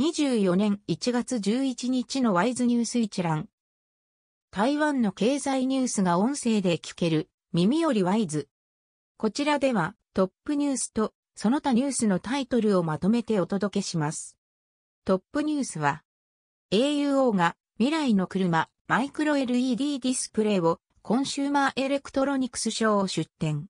24年1月11日のワイズニュース一覧。台湾の経済ニュースが音声で聞ける、耳よりワイズ。こちらではトップニュースとその他ニュースのタイトルをまとめてお届けします。トップニュースは、AUO が未来の車マイクロ LED ディスプレイをコンシューマーエレクトロニクスショーに出展。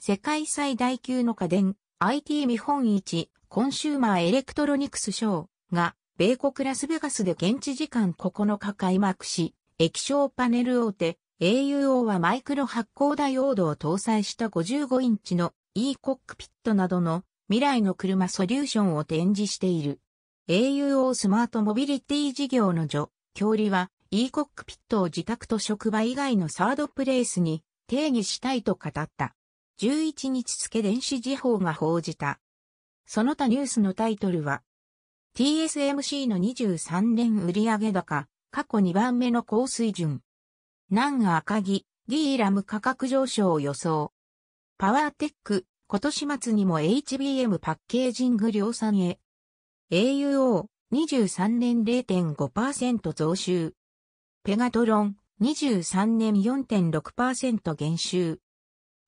世界最大級の家電 IT 見本市コンシューマーエレクトロニクスショーが、米国ラスベガスで現地時間9日開幕し、液晶パネル大手 AUO はマイクロ発光ダイオードを搭載した55インチの e コックピットなどの未来の車ソリューションを展示している。AUO スマートモビリティ事業の助、教理は e コックピットを自宅と職場以外のサードプレイスに定義したいと語った。11日付電子時報が報じた。その他ニュースのタイトルは、TSMC の23年売上高、過去2番目の高水準。南赤木、D ラム価格上昇を予想。パワーテック、今年末にも HBM パッケージング量産へ。AUO、23年0.5%増収。ペガトロン、23年4.6%減収。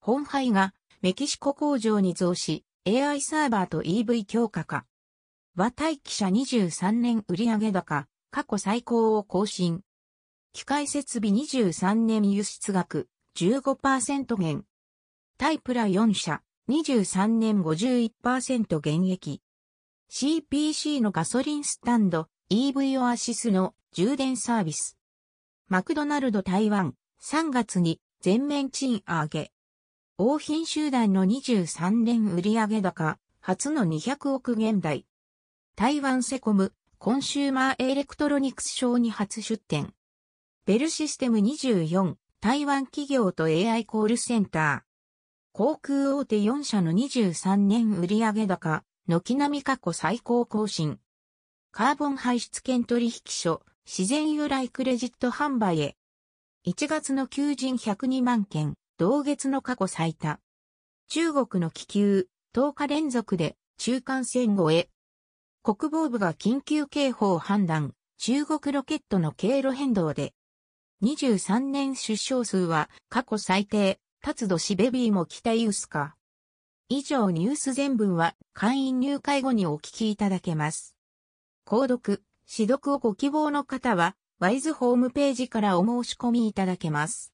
本杯がメキシコ工場に増し、AI サーバーと EV 強化化。和待機者23年売上高、過去最高を更新。機械設備23年輸出額15%減。タイプラ4社23年51%減益。CPC のガソリンスタンド EV オアシスの充電サービス。マクドナルド台湾3月に全面賃上げ。王品集団の23年売上高、初の200億元台。台湾セコム、コンシューマーエレクトロニクスショーに初出展。ベルシステム24、台湾企業と AI コールセンター。航空大手4社の23年売上高、軒並み過去最高更新。カーボン排出権取引所、自然由来クレジット販売へ。1月の求人102万件、同月の過去最多。中国の気球、10日連続で中間線越え。国防部が緊急警報を判断、中国ロケットの経路変動で。23年出生数は過去最低、達度しベビーも期待薄か。以上ニュース全文は会員入会後にお聞きいただけます。購読、指読をご希望の方は、ワイズホームページからお申し込みいただけます。